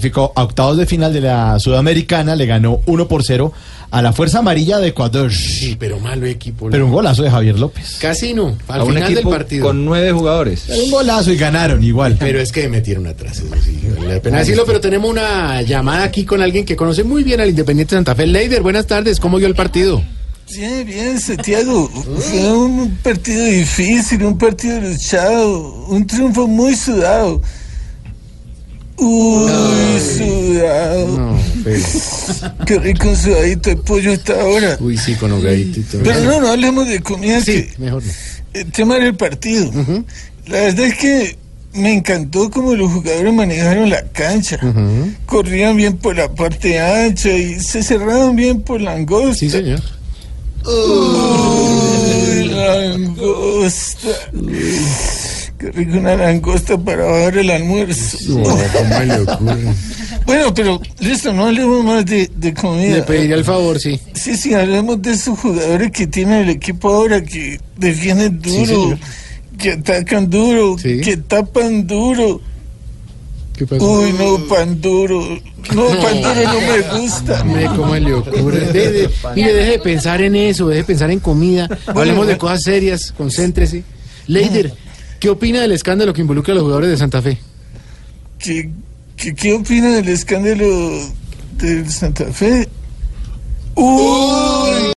Clasificó a octavos de final de la Sudamericana, le ganó 1 por 0 a la Fuerza Amarilla de Ecuador. Sí, pero malo equipo. Pero un golazo de Javier López. Casi no, al a un final del partido. con nueve jugadores. Pero un golazo y ganaron igual. Pero es que metieron atrás, eso sí, vale la pena decirlo, pero tenemos una llamada aquí con alguien que conoce muy bien al Independiente Santa Fe. Leider, buenas tardes, ¿cómo vio el partido? Bien, bien, Santiago. Fue un partido difícil, un partido luchado, un triunfo muy sudado. Uy, sudado. No, pero... Qué rico un sudadito de pollo hasta ahora. Uy, sí, con hogadito. Pero no, no hablemos de comida, Sí, que mejor no. el tema del partido. La verdad es que me encantó cómo los jugadores manejaron la cancha. Corrían bien por la parte ancha y se cerraron bien por la angosta. Sí, señor. Uy, langosta. Qué rico una langosta para bajar el almuerzo. No, ¿cómo le ocurre? Bueno, pero listo, no hablemos más de, de Le comida. pediría el favor, sí. Sí, sí, hablemos de esos jugadores que tiene el equipo ahora, que defienden duro, que atacan duro, Sí. que tapan duro. ¿Qué pasó? Uy, no, pan duro. No, pan duro no me gusta. Hombre, ¿cómo le ocurre? De- de- mire, deje de pensar en eso, deje de pensar en comida. Hablemos de cosas serias, concéntrese. Leider, ¿qué opina del escándalo que involucra a los jugadores de Santa Fe? ¿Qué, qué, opina del escándalo del Santa Fe? Uy,